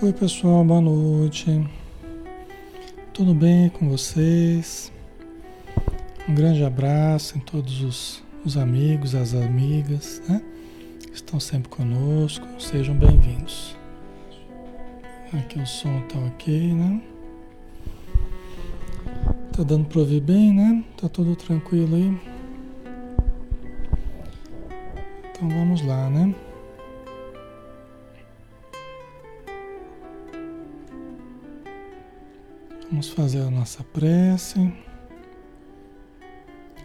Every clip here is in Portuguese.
Oi pessoal, boa noite. Tudo bem com vocês? Um grande abraço em todos os, os amigos, as amigas, né? Estão sempre conosco. Sejam bem-vindos. Aqui o som tá ok, né? Tá dando para ouvir bem, né? Tá tudo tranquilo aí? Então vamos lá, né? Vamos fazer a nossa prece.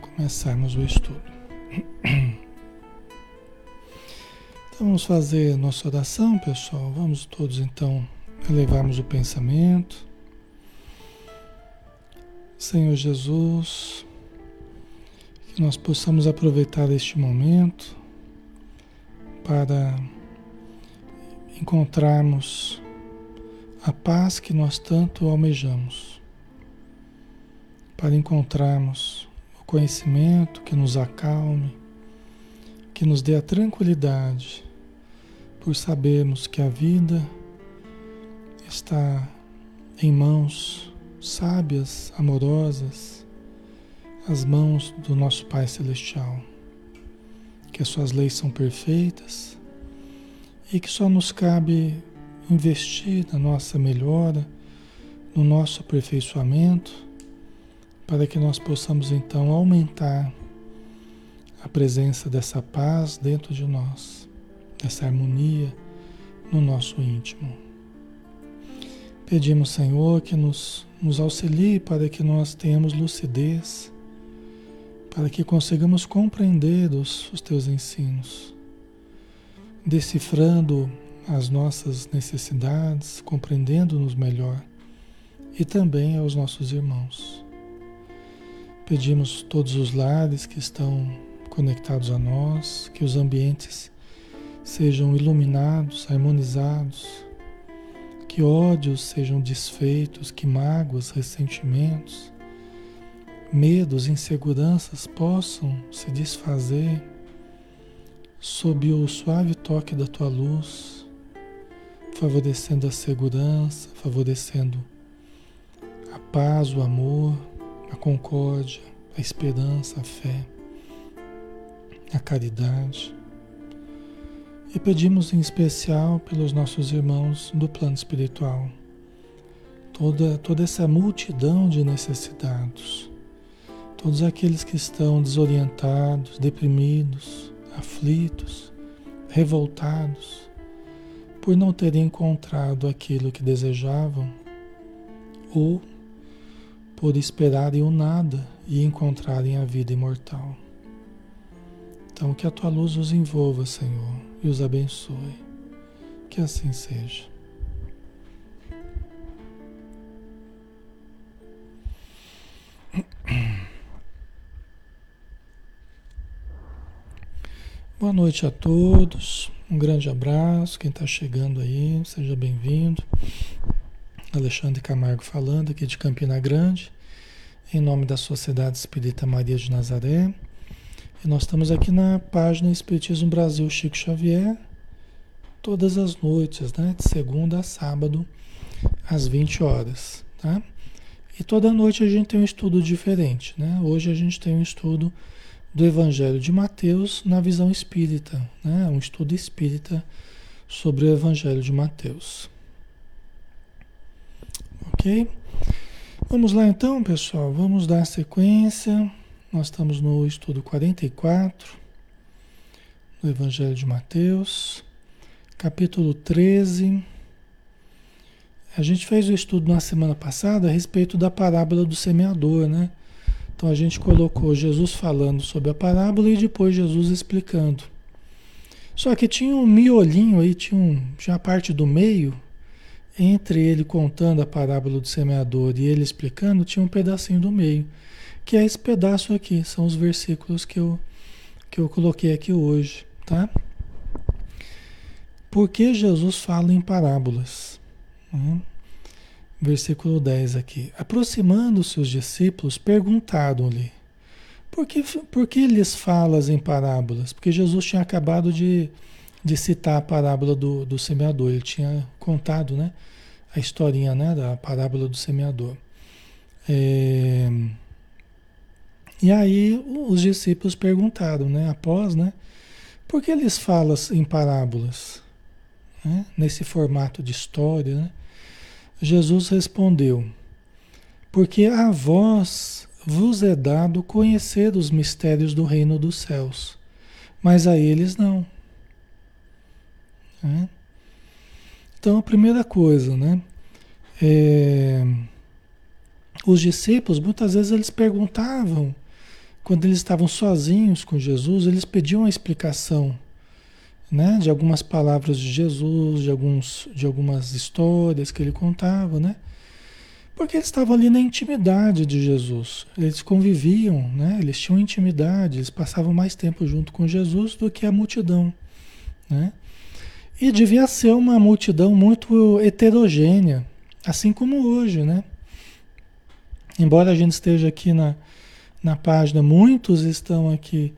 Começarmos o estudo. Então vamos fazer nossa oração, pessoal. Vamos todos então elevarmos o pensamento. Senhor Jesus, que nós possamos aproveitar este momento para encontrarmos a paz que nós tanto almejamos, para encontrarmos o conhecimento que nos acalme, que nos dê a tranquilidade, por sabermos que a vida está em mãos sábias, amorosas, as mãos do nosso Pai Celestial, que as suas leis são perfeitas e que só nos cabe investir na nossa melhora, no nosso aperfeiçoamento, para que nós possamos então aumentar a presença dessa paz dentro de nós, dessa harmonia no nosso íntimo. Pedimos, Senhor, que nos, nos auxilie para que nós tenhamos lucidez, para que consigamos compreender os, os teus ensinos, decifrando as nossas necessidades, compreendendo-nos melhor e também aos nossos irmãos. Pedimos todos os lares que estão conectados a nós, que os ambientes sejam iluminados, harmonizados, que ódios sejam desfeitos, que mágoas, ressentimentos, medos, inseguranças possam se desfazer sob o suave toque da tua luz favorecendo a segurança, favorecendo a paz, o amor, a concórdia, a esperança, a fé, a caridade. E pedimos em especial pelos nossos irmãos do plano espiritual, toda, toda essa multidão de necessitados, todos aqueles que estão desorientados, deprimidos, aflitos, revoltados por não terem encontrado aquilo que desejavam ou por esperarem o nada e encontrarem a vida imortal. Então, que a tua luz os envolva, Senhor, e os abençoe. Que assim seja. Boa noite a todos. Um grande abraço, quem está chegando aí, seja bem-vindo. Alexandre Camargo falando aqui de Campina Grande, em nome da Sociedade Espírita Maria de Nazaré. E nós estamos aqui na página Espiritismo Brasil Chico Xavier, todas as noites, né? De segunda a sábado, às 20 horas, tá? E toda noite a gente tem um estudo diferente, né? Hoje a gente tem um estudo do Evangelho de Mateus na visão espírita, né? um estudo espírita sobre o Evangelho de Mateus. Ok? Vamos lá então, pessoal, vamos dar sequência. Nós estamos no estudo 44 do Evangelho de Mateus, capítulo 13. A gente fez o estudo na semana passada a respeito da parábola do semeador, né? Então a gente colocou Jesus falando sobre a parábola e depois Jesus explicando. Só que tinha um miolinho aí, tinha, um, tinha a parte do meio, entre ele contando a parábola do semeador e ele explicando, tinha um pedacinho do meio, que é esse pedaço aqui, são os versículos que eu, que eu coloquei aqui hoje, tá? Por que Jesus fala em parábolas? Hum? Versículo 10 aqui. Aproximando-se os discípulos, perguntaram-lhe: por que, por que lhes falas em parábolas? Porque Jesus tinha acabado de, de citar a parábola do, do semeador. Ele tinha contado, né? A historinha, né? Da parábola do semeador. É... E aí os discípulos perguntaram, né? Após, né? Por que eles falam em parábolas? Né? Nesse formato de história, né? Jesus respondeu: Porque a vós vos é dado conhecer os mistérios do reino dos céus, mas a eles não. Né? Então, a primeira coisa, né? É, os discípulos, muitas vezes, eles perguntavam, quando eles estavam sozinhos com Jesus, eles pediam a explicação né, de algumas palavras de Jesus, de, alguns, de algumas histórias que ele contava, né? Porque eles estavam ali na intimidade de Jesus. Eles conviviam, né? Eles tinham intimidade, eles passavam mais tempo junto com Jesus do que a multidão, né? E devia ser uma multidão muito heterogênea, assim como hoje, né? Embora a gente esteja aqui na, na página, muitos estão aqui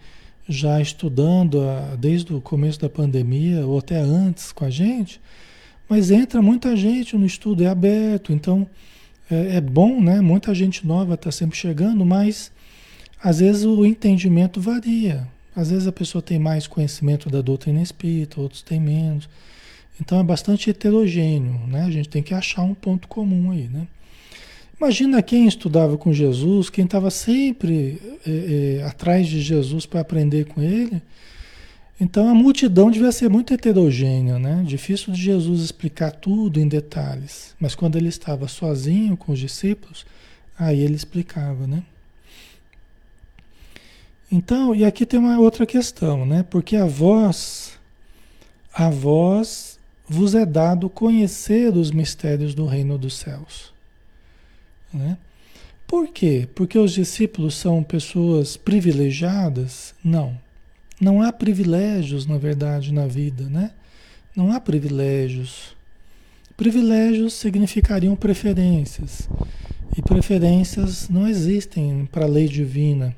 já estudando a, desde o começo da pandemia ou até antes com a gente, mas entra muita gente no estudo, é aberto, então é, é bom, né? Muita gente nova está sempre chegando, mas às vezes o entendimento varia. Às vezes a pessoa tem mais conhecimento da doutrina espírita, outros têm menos. Então é bastante heterogêneo, né? A gente tem que achar um ponto comum aí, né? Imagina quem estudava com Jesus, quem estava sempre é, é, atrás de Jesus para aprender com ele. Então a multidão devia ser muito heterogênea, né? Difícil de Jesus explicar tudo em detalhes. Mas quando ele estava sozinho com os discípulos, aí ele explicava, né? Então, e aqui tem uma outra questão, né? Porque a voz, a voz vos é dado conhecer os mistérios do reino dos céus. Né? Por quê? Porque os discípulos são pessoas privilegiadas? Não. Não há privilégios, na verdade, na vida, né? Não há privilégios. Privilégios significariam preferências. E preferências não existem para a lei divina.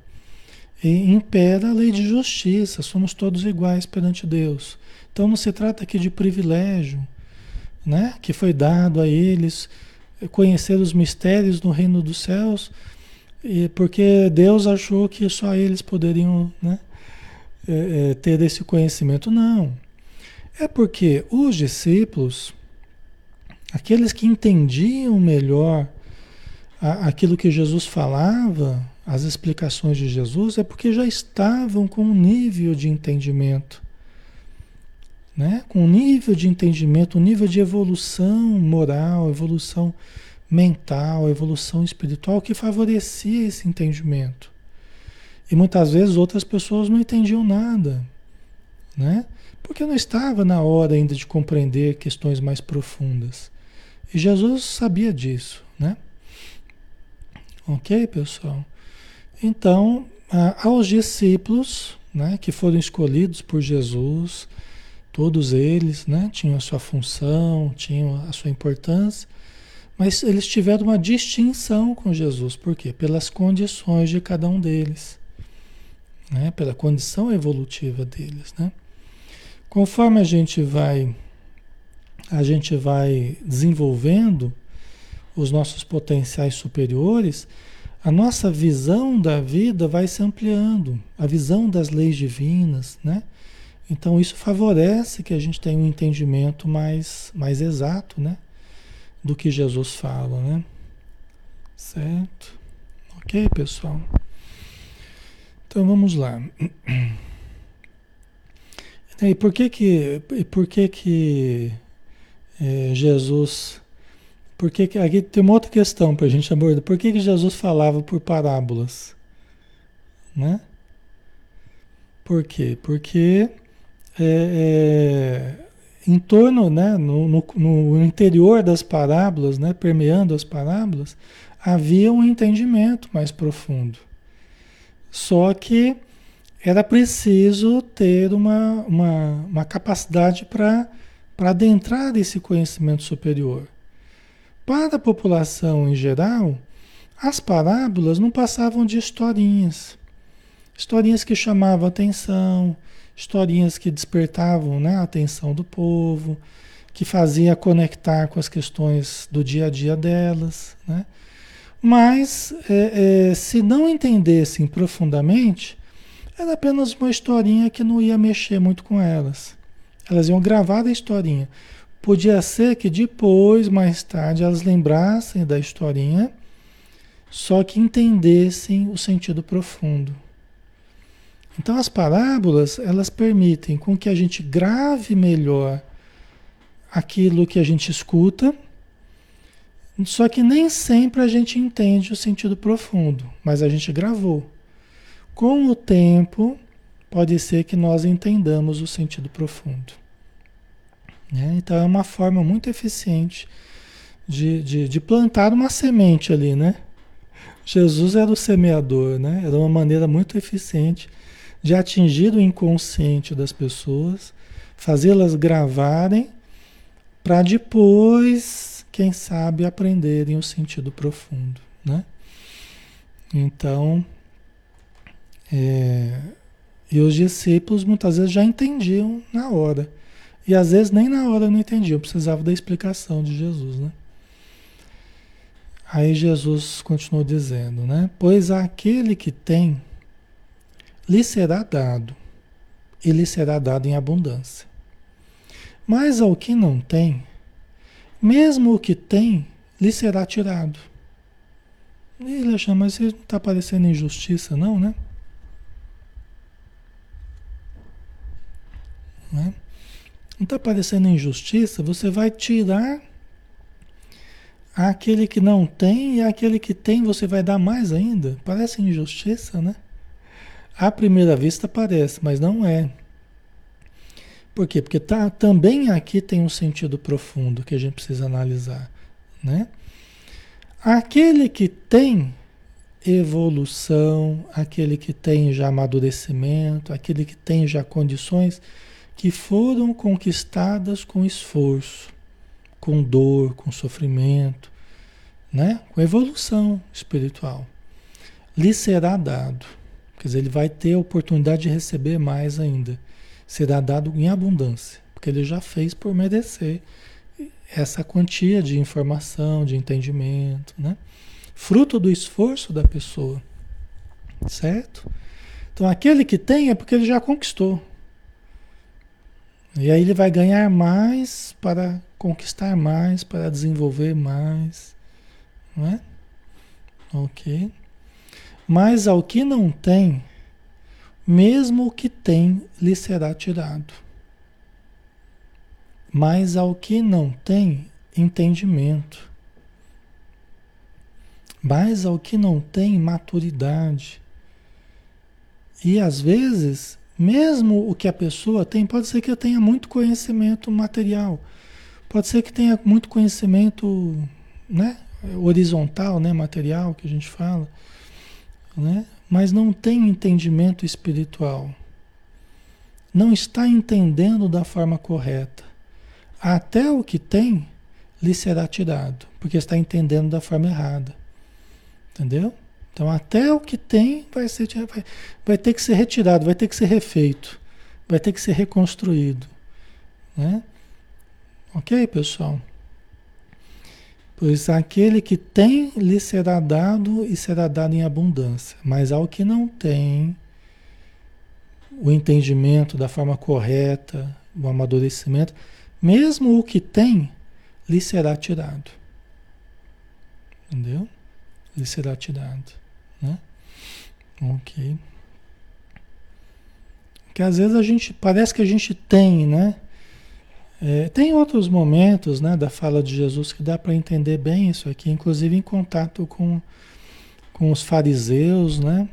E impera a lei de justiça, somos todos iguais perante Deus. Então não se trata aqui de privilégio, né? Que foi dado a eles conhecer os mistérios do reino dos céus, e porque Deus achou que só eles poderiam né, é, é, ter esse conhecimento. Não. É porque os discípulos, aqueles que entendiam melhor a, aquilo que Jesus falava, as explicações de Jesus, é porque já estavam com um nível de entendimento né? com um nível de entendimento, um nível de evolução moral, evolução mental, evolução espiritual que favorecia esse entendimento. E muitas vezes outras pessoas não entendiam nada, né? Porque não estava na hora ainda de compreender questões mais profundas. E Jesus sabia disso, né? Ok, pessoal? Então, aos discípulos, né, que foram escolhidos por Jesus, Todos eles né, tinham a sua função, tinham a sua importância, mas eles tiveram uma distinção com Jesus. Por quê? Pelas condições de cada um deles, né, pela condição evolutiva deles. Né? Conforme a gente vai, a gente vai desenvolvendo os nossos potenciais superiores, a nossa visão da vida vai se ampliando, a visão das leis divinas, né? Então isso favorece que a gente tenha um entendimento mais, mais exato, né? Do que Jesus fala, né? Certo? Ok, pessoal? Então vamos lá. E por que que, por que, que é, Jesus... Por que, que aqui tem uma outra questão para a gente abordar. Por que, que Jesus falava por parábolas? Né? Por quê? Porque é, é, em torno, né, no, no, no, interior das parábolas, né, permeando as parábolas, havia um entendimento mais profundo. Só que era preciso ter uma, uma, uma capacidade para adentrar esse conhecimento superior. Para a população em geral, as parábolas não passavam de historinhas. Historinhas que chamavam atenção, historinhas que despertavam né, a atenção do povo, que fazia conectar com as questões do dia a dia delas, né? Mas é, é, se não entendessem profundamente, era apenas uma historinha que não ia mexer muito com elas. Elas iam gravar a historinha. Podia ser que depois, mais tarde, elas lembrassem da historinha, só que entendessem o sentido profundo. Então as parábolas, elas permitem com que a gente grave melhor aquilo que a gente escuta, só que nem sempre a gente entende o sentido profundo, mas a gente gravou. Com o tempo, pode ser que nós entendamos o sentido profundo. Né? Então é uma forma muito eficiente de, de, de, plantar uma semente ali, né? Jesus era o semeador, né? Era uma maneira muito eficiente de atingir o inconsciente das pessoas, fazê-las gravarem para depois, quem sabe, aprenderem o sentido profundo, né? Então, é, e os discípulos muitas vezes já entendiam na hora. E às vezes nem na hora não entendiam, precisava da explicação de Jesus, né? Aí Jesus continuou dizendo, né? Pois aquele que tem, lhe será dado, e lhe será dado em abundância. Mas ao que não tem, mesmo o que tem, lhe será tirado. E ele achou, mas isso não está parecendo injustiça, não, né? Não está parecendo injustiça? Você vai tirar aquele que não tem e aquele que tem você vai dar mais ainda? Parece injustiça, né? À primeira vista parece, mas não é. Por quê? Porque tá, também aqui tem um sentido profundo que a gente precisa analisar. Né? Aquele que tem evolução, aquele que tem já amadurecimento, aquele que tem já condições que foram conquistadas com esforço, com dor, com sofrimento, né? com evolução espiritual. Lhe será dado. Quer dizer, ele vai ter a oportunidade de receber mais ainda será dado em abundância, porque ele já fez por merecer essa quantia de informação, de entendimento, né? Fruto do esforço da pessoa, certo? Então aquele que tem é porque ele já conquistou. E aí ele vai ganhar mais para conquistar mais, para desenvolver mais, não é? Ok. Mas ao que não tem, mesmo o que tem lhe será tirado. Mas ao que não tem entendimento, mas ao que não tem maturidade, e às vezes, mesmo o que a pessoa tem, pode ser que tenha muito conhecimento material, pode ser que tenha muito conhecimento né, horizontal, né, material, que a gente fala, né? mas não tem entendimento espiritual. Não está entendendo da forma correta. Até o que tem lhe será tirado, porque está entendendo da forma errada. Entendeu? Então, até o que tem vai, ser, vai, vai ter que ser retirado, vai ter que ser refeito, vai ter que ser reconstruído. Né? Ok, pessoal? Pois aquele que tem lhe será dado e será dado em abundância, mas ao que não tem o entendimento da forma correta, o amadurecimento, mesmo o que tem, lhe será tirado. Entendeu? Lhe será tirado. Né? Ok. Porque às vezes a gente parece que a gente tem, né? É, tem outros momentos né, da fala de Jesus que dá para entender bem isso aqui, inclusive em contato com, com os fariseus, né?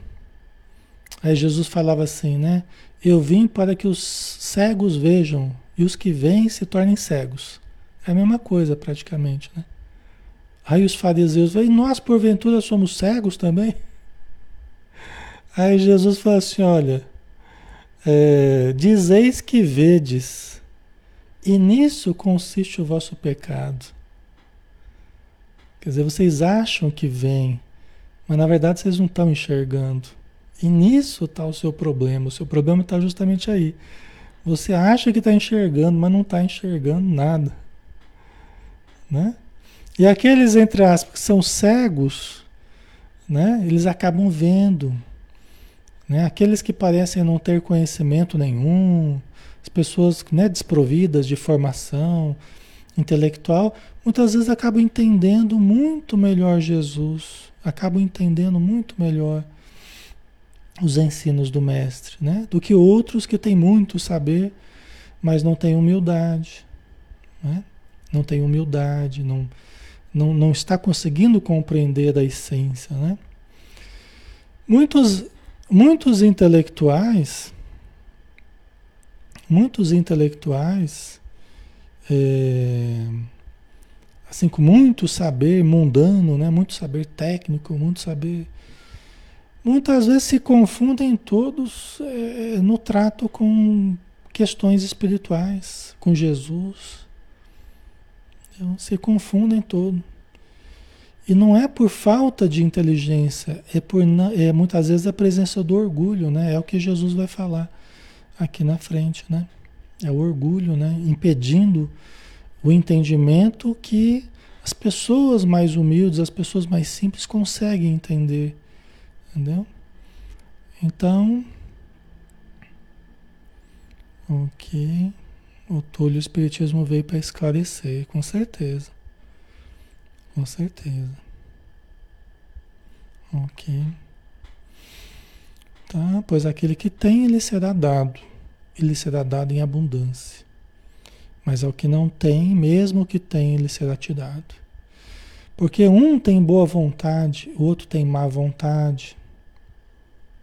Aí Jesus falava assim, né? Eu vim para que os cegos vejam e os que veem se tornem cegos. É a mesma coisa praticamente, né? Aí os fariseus e nós porventura somos cegos também? Aí Jesus fala assim, olha, é, dizeis que vedes, e nisso consiste o vosso pecado. Quer dizer, vocês acham que vem, mas na verdade vocês não estão enxergando. E nisso está o seu problema. O seu problema está justamente aí. Você acha que está enxergando, mas não está enxergando nada. Né? E aqueles, entre aspas, que são cegos, né? eles acabam vendo. Né? Aqueles que parecem não ter conhecimento nenhum, pessoas né, desprovidas de formação intelectual, muitas vezes acabam entendendo muito melhor Jesus, acabam entendendo muito melhor os ensinos do mestre, né? Do que outros que têm muito saber, mas não têm humildade, né? Não tem humildade, não, não, não está conseguindo compreender a essência, né? Muitos, muitos intelectuais, muitos intelectuais, é, assim com muito saber mundano, né? Muito saber técnico, muito saber muitas vezes se confundem todos é, no trato com questões espirituais, com Jesus. Então, se confundem todos. E não é por falta de inteligência, é por é muitas vezes a presença do orgulho, né? É o que Jesus vai falar aqui na frente, né? É o orgulho, né? Impedindo o entendimento que as pessoas mais humildes, as pessoas mais simples conseguem entender Entendeu? Então, ok. O Túlio Espiritismo veio para esclarecer, com certeza. Com certeza. Ok. Tá? Pois aquele que tem, ele será dado. Ele será dado em abundância. Mas ao que não tem, mesmo que tem, ele será tirado. Porque um tem boa vontade, o outro tem má vontade.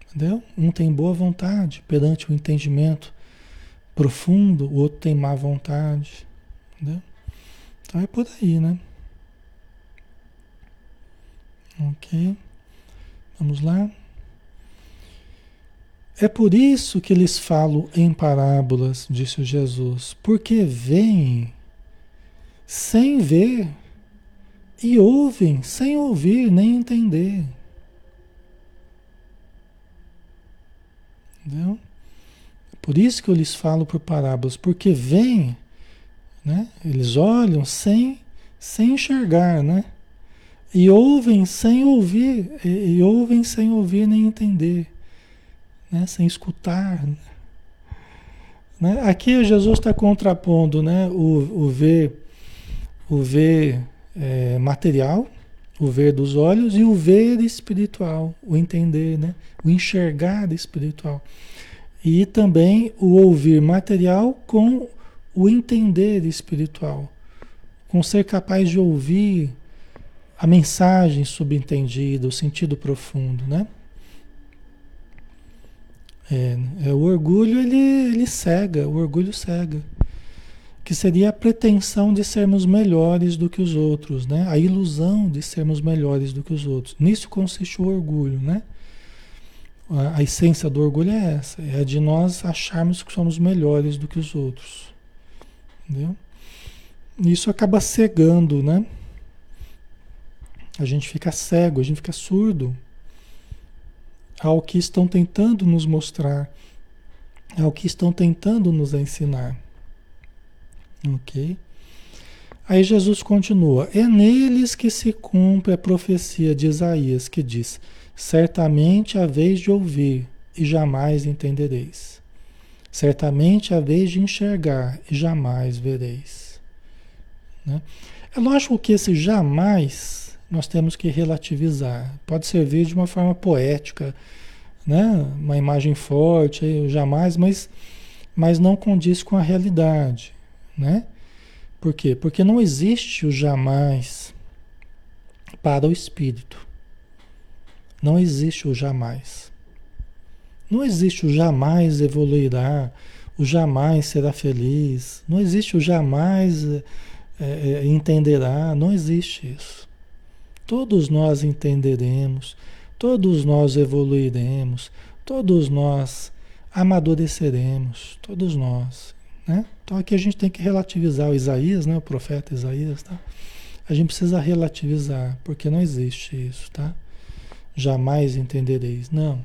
Entendeu? Um tem boa vontade perante o entendimento profundo, o outro tem má vontade. Entendeu? Então é por aí, né? Ok. Vamos lá. É por isso que lhes falo em parábolas, disse Jesus, porque veem sem ver e ouvem sem ouvir nem entender. Entendeu? Por isso que eu lhes falo por parábolas, porque vêm, né? Eles olham sem, sem enxergar, né? E ouvem sem ouvir, e, e ouvem sem ouvir nem entender, né? Sem escutar. Né? Aqui Jesus está contrapondo, né? O, o ver, o ver é, material, o ver dos olhos e o ver espiritual, o entender, né? o enxergar espiritual. E também o ouvir material com o entender espiritual, com ser capaz de ouvir a mensagem subentendida, o sentido profundo, né? É, é, o orgulho ele, ele cega, o orgulho cega que seria a pretensão de sermos melhores do que os outros, né? A ilusão de sermos melhores do que os outros. Nisso consiste o orgulho, né? A, a essência do orgulho é essa, é a de nós acharmos que somos melhores do que os outros. Entendeu? Isso acaba cegando, né? A gente fica cego, a gente fica surdo ao que estão tentando nos mostrar, ao que estão tentando nos ensinar. Ok? Aí Jesus continua: É neles que se cumpre a profecia de Isaías, que diz: Certamente a vez de ouvir e jamais entendereis. Certamente a vez de enxergar e jamais vereis. Né? É lógico que esse jamais nós temos que relativizar. Pode servir de uma forma poética, né? uma imagem forte, jamais, mas, mas não condiz com a realidade. Né? Por quê? Porque não existe o jamais para o espírito. Não existe o jamais. Não existe o jamais evoluirá, o jamais será feliz. Não existe o jamais é, entenderá. Não existe isso. Todos nós entenderemos, todos nós evoluiremos, todos nós amadureceremos, todos nós. Né? Então aqui a gente tem que relativizar o Isaías, né? o profeta Isaías. Tá? A gente precisa relativizar, porque não existe isso. Tá? Jamais entendereis. Não.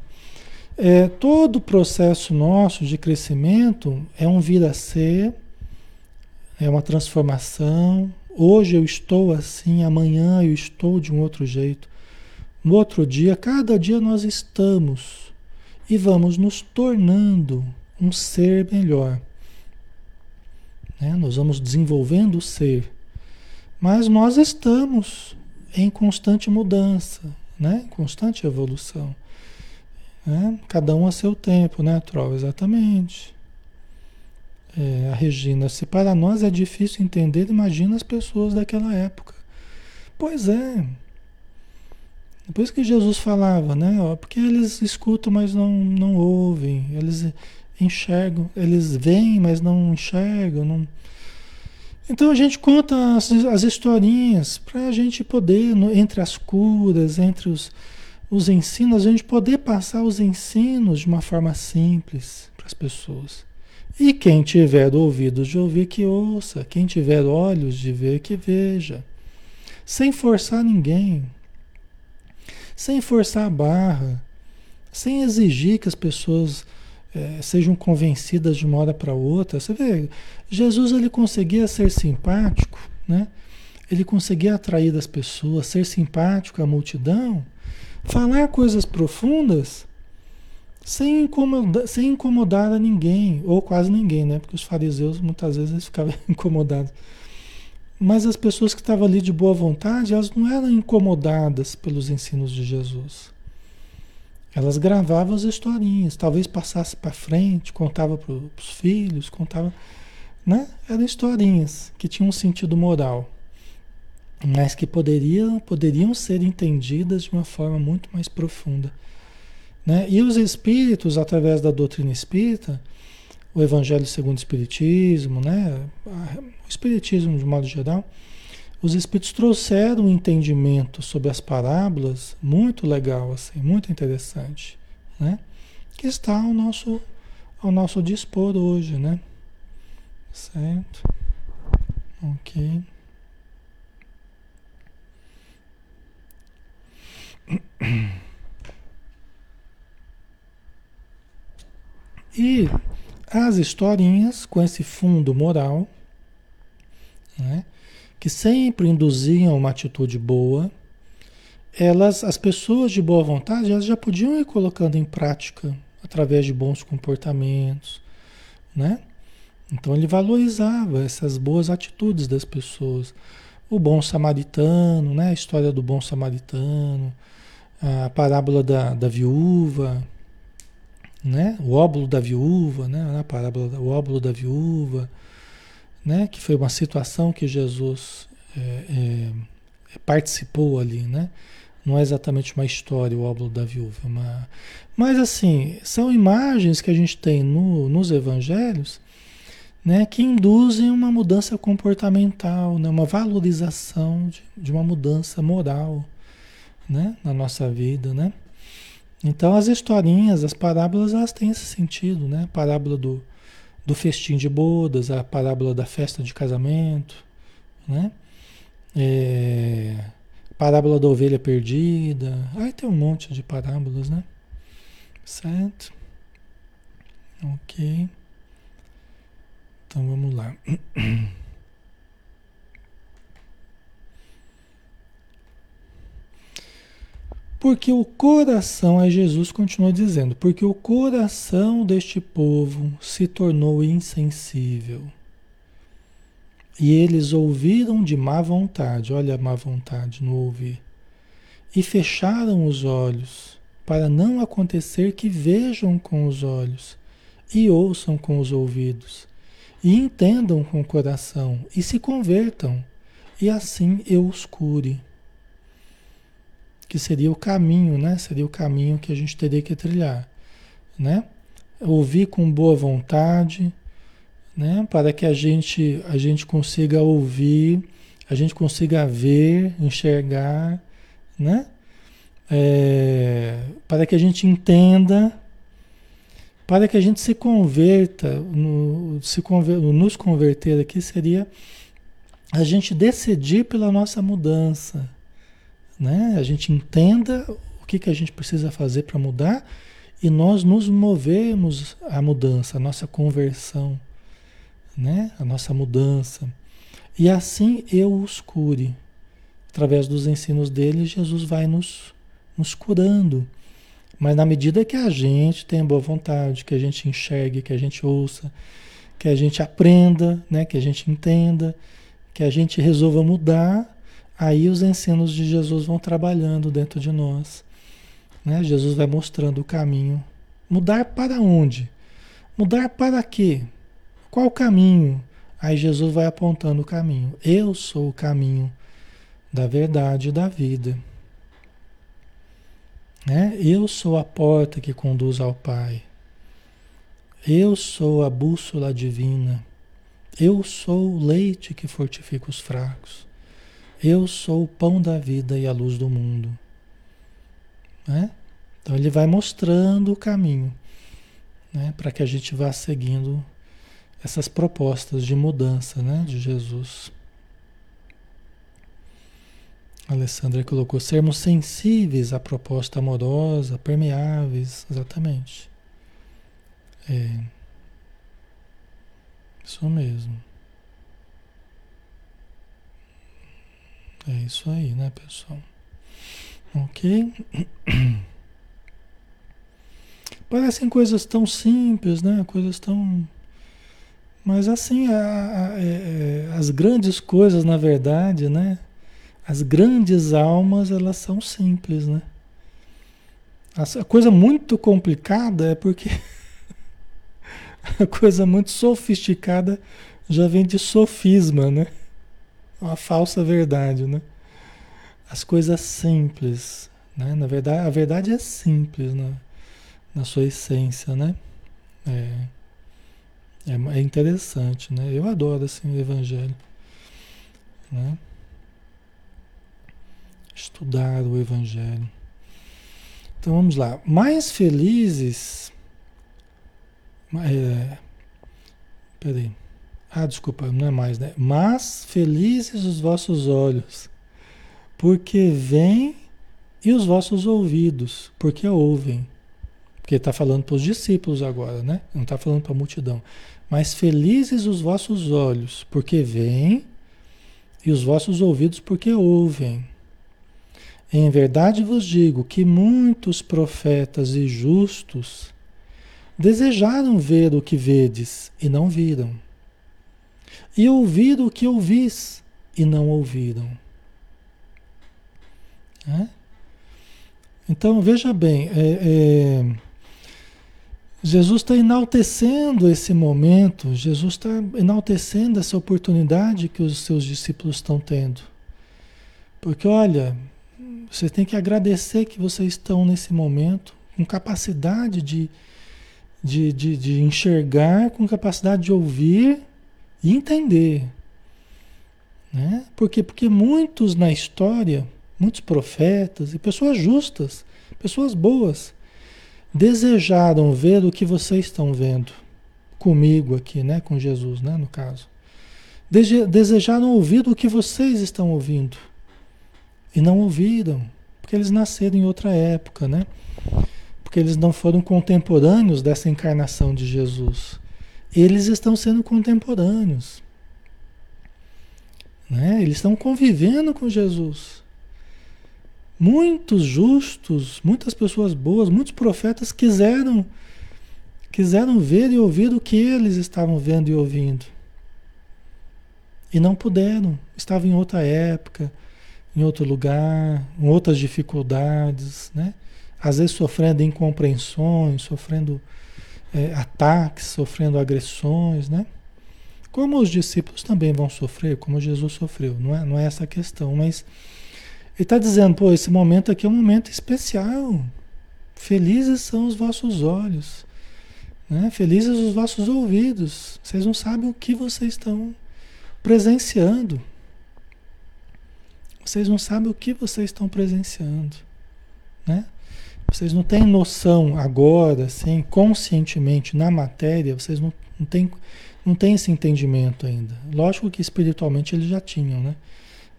é, todo o processo nosso de crescimento é um vir a ser, é uma transformação. Hoje eu estou assim, amanhã eu estou de um outro jeito. No outro dia, cada dia nós estamos e vamos nos tornando um ser melhor. Né? Nós vamos desenvolvendo o ser. Mas nós estamos em constante mudança, né? em constante evolução. Né? Cada um a seu tempo, né, Troll? Exatamente. É, a Regina, se para nós é difícil entender, imagina as pessoas daquela época. Pois é. Por isso que Jesus falava, né? Porque eles escutam, mas não, não ouvem. Eles enxergam, eles veem, mas não enxergam. Não... Então a gente conta as, as historinhas para a gente poder, no, entre as curas, entre os, os ensinos, a gente poder passar os ensinos de uma forma simples para as pessoas. E quem tiver ouvidos de ouvir, que ouça. Quem tiver olhos de ver, que veja. Sem forçar ninguém. Sem forçar a barra. Sem exigir que as pessoas é, sejam convencidas de uma hora para outra. Você vê, Jesus ele conseguia ser simpático, né? Ele conseguia atrair as pessoas, ser simpático à multidão, falar coisas profundas sem incomodar, sem incomodar a ninguém, ou quase ninguém, né? Porque os fariseus muitas vezes ficavam incomodados. Mas as pessoas que estavam ali de boa vontade, elas não eram incomodadas pelos ensinos de Jesus. Elas gravavam as historinhas, talvez passasse para frente, contava para os filhos, contava, né? Eram historinhas que tinham um sentido moral, mas que poderiam, poderiam ser entendidas de uma forma muito mais profunda. Né? E os espíritos, através da doutrina espírita, o Evangelho segundo o Espiritismo, né? o Espiritismo de modo geral, os espíritos trouxeram um entendimento sobre as parábolas muito legal, assim, muito interessante, né? Que está ao nosso, ao nosso dispor hoje, né? Certo? Ok. E as historinhas com esse fundo moral, né? que sempre induziam uma atitude boa, elas, as pessoas de boa vontade, elas já podiam ir colocando em prática através de bons comportamentos, né? Então ele valorizava essas boas atitudes das pessoas. O bom samaritano, né? A história do bom samaritano, a parábola da, da viúva, né? O óbolo da viúva, né? A parábola, o óbolo da viúva, né? que foi uma situação que Jesus é, é, participou ali, né? Não é exatamente uma história, o óbolo da viúva. É uma... Mas, assim, são imagens que a gente tem no, nos evangelhos né, que induzem uma mudança comportamental, né, uma valorização de, de uma mudança moral né, na nossa vida. Né? Então, as historinhas, as parábolas, elas têm esse sentido. Né? A parábola do, do festim de bodas, a parábola da festa de casamento, né? É, parábola da ovelha perdida. Aí tem um monte de parábolas, né? Certo? Ok. Então vamos lá. Porque o coração, aí Jesus continua dizendo, porque o coração deste povo se tornou insensível. E eles ouviram de má vontade, olha a má vontade no ouvir, e fecharam os olhos, para não acontecer que vejam com os olhos, e ouçam com os ouvidos, e entendam com o coração, e se convertam, e assim eu os cure que seria o caminho, né? Seria o caminho que a gente teria que trilhar, né? Ouvir com boa vontade, né? Para que a gente a gente consiga ouvir, a gente consiga ver, enxergar, né? É, para que a gente entenda, para que a gente se converta, no, se conver, nos converter aqui seria a gente decidir pela nossa mudança, né? A gente entenda o que, que a gente precisa fazer para mudar e nós nos movemos a mudança, a nossa conversão, né? A nossa mudança. E assim eu os cure. Através dos ensinos dele, Jesus vai nos, nos curando. Mas na medida que a gente tem boa vontade, que a gente enxergue, que a gente ouça, que a gente aprenda, né? que a gente entenda, que a gente resolva mudar, aí os ensinos de Jesus vão trabalhando dentro de nós. Né? Jesus vai mostrando o caminho. Mudar para onde? Mudar para quê? Qual o caminho? Aí Jesus vai apontando o caminho. Eu sou o caminho da verdade e da vida. Né? Eu sou a porta que conduz ao Pai. Eu sou a bússola divina. Eu sou o leite que fortifica os fracos. Eu sou o pão da vida e a luz do mundo. Né? Então ele vai mostrando o caminho né? para que a gente vá seguindo essas propostas de mudança né? de Jesus. A Alessandra colocou sermos sensíveis à proposta amorosa, permeáveis, exatamente. É. Isso mesmo. É isso aí, né, pessoal? Ok? Parecem coisas tão simples, né? Coisas tão. Mas assim, a, a, é, é, as grandes coisas, na verdade, né? As grandes almas, elas são simples, né? A coisa muito complicada é porque a coisa muito sofisticada já vem de sofisma, né? Uma falsa verdade, né? As coisas simples, né? Na verdade, a verdade é simples, né? Na sua essência, né? É, é, é interessante, né? Eu adoro assim o evangelho, né? estudar o Evangelho. Então vamos lá. Mais felizes. É, peraí. Ah, desculpa, não é mais, né? Mas felizes os vossos olhos, porque veem, e os vossos ouvidos, porque ouvem. Porque está falando para os discípulos agora, né? Não está falando para a multidão. Mas felizes os vossos olhos, porque veem, e os vossos ouvidos, porque ouvem. Em verdade vos digo que muitos profetas e justos desejaram ver o que vedes e não viram, e ouvir o que ouvis e não ouviram. É? Então veja bem, é, é, Jesus está enaltecendo esse momento, Jesus está enaltecendo essa oportunidade que os seus discípulos estão tendo. Porque olha, você tem que agradecer que vocês estão nesse momento com capacidade de, de, de, de enxergar, com capacidade de ouvir e entender. Né? Por quê? Porque muitos na história, muitos profetas e pessoas justas, pessoas boas, desejaram ver o que vocês estão vendo comigo aqui, né? com Jesus, né? no caso. Desejaram ouvir o que vocês estão ouvindo. E não ouviram, porque eles nasceram em outra época, né? Porque eles não foram contemporâneos dessa encarnação de Jesus. Eles estão sendo contemporâneos. Né? Eles estão convivendo com Jesus. Muitos justos, muitas pessoas boas, muitos profetas quiseram quiseram ver e ouvir o que eles estavam vendo e ouvindo. E não puderam, estavam em outra época, em outro lugar, com outras dificuldades, né? Às vezes sofrendo incompreensões, sofrendo é, ataques, sofrendo agressões, né? Como os discípulos também vão sofrer, como Jesus sofreu, não é, não é essa a questão, mas ele está dizendo, pô, esse momento aqui é um momento especial. Felizes são os vossos olhos, né? Felizes os vossos ouvidos. Vocês não sabem o que vocês estão presenciando. Vocês não sabem o que vocês estão presenciando, né? Vocês não têm noção agora, assim, conscientemente na matéria, vocês não, não, têm, não têm esse entendimento ainda. Lógico que espiritualmente eles já tinham, né?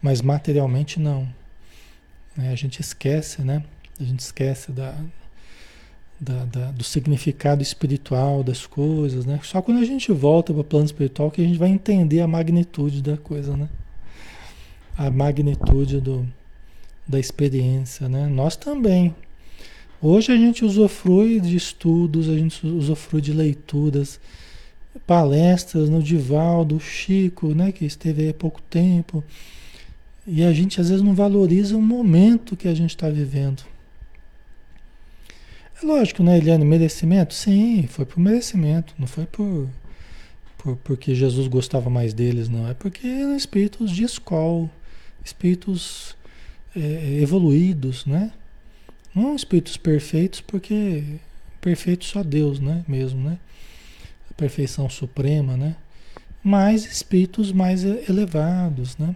Mas materialmente não. Né? A gente esquece, né? A gente esquece da, da, da, do significado espiritual das coisas, né? Só quando a gente volta para o plano espiritual que a gente vai entender a magnitude da coisa, né? A magnitude do, da experiência, né? Nós também. Hoje a gente usufrui de estudos, a gente usufrui de leituras, palestras no Divaldo, Chico, né? Que esteve aí há pouco tempo. E a gente às vezes não valoriza o momento que a gente está vivendo. É lógico, né, Eliane? Merecimento? Sim, foi por merecimento, não foi por, por porque Jesus gostava mais deles, não. É porque eram espíritos de escola, espíritos é, evoluídos, né? Não espíritos perfeitos, porque perfeito só Deus, né? Mesmo, né? A perfeição suprema, né? Mas espíritos mais elevados, né?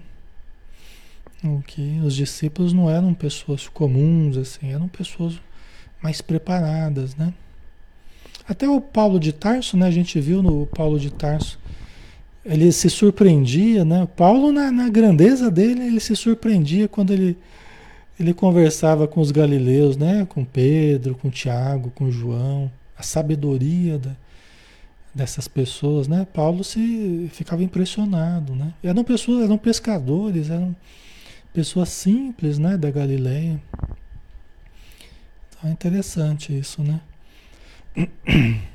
O que os discípulos não eram pessoas comuns, assim, eram pessoas mais preparadas, né? Até o Paulo de Tarso, né? A gente viu no Paulo de Tarso, ele se surpreendia, né? O Paulo, na, na grandeza dele, ele se surpreendia quando ele, ele conversava com os galileus, né? Com Pedro, com Tiago, com João, a sabedoria da, dessas pessoas, né? Paulo se ficava impressionado, né? Eram pessoas, eram pescadores, eram pessoas simples, né? Da Galileia. É interessante isso, né?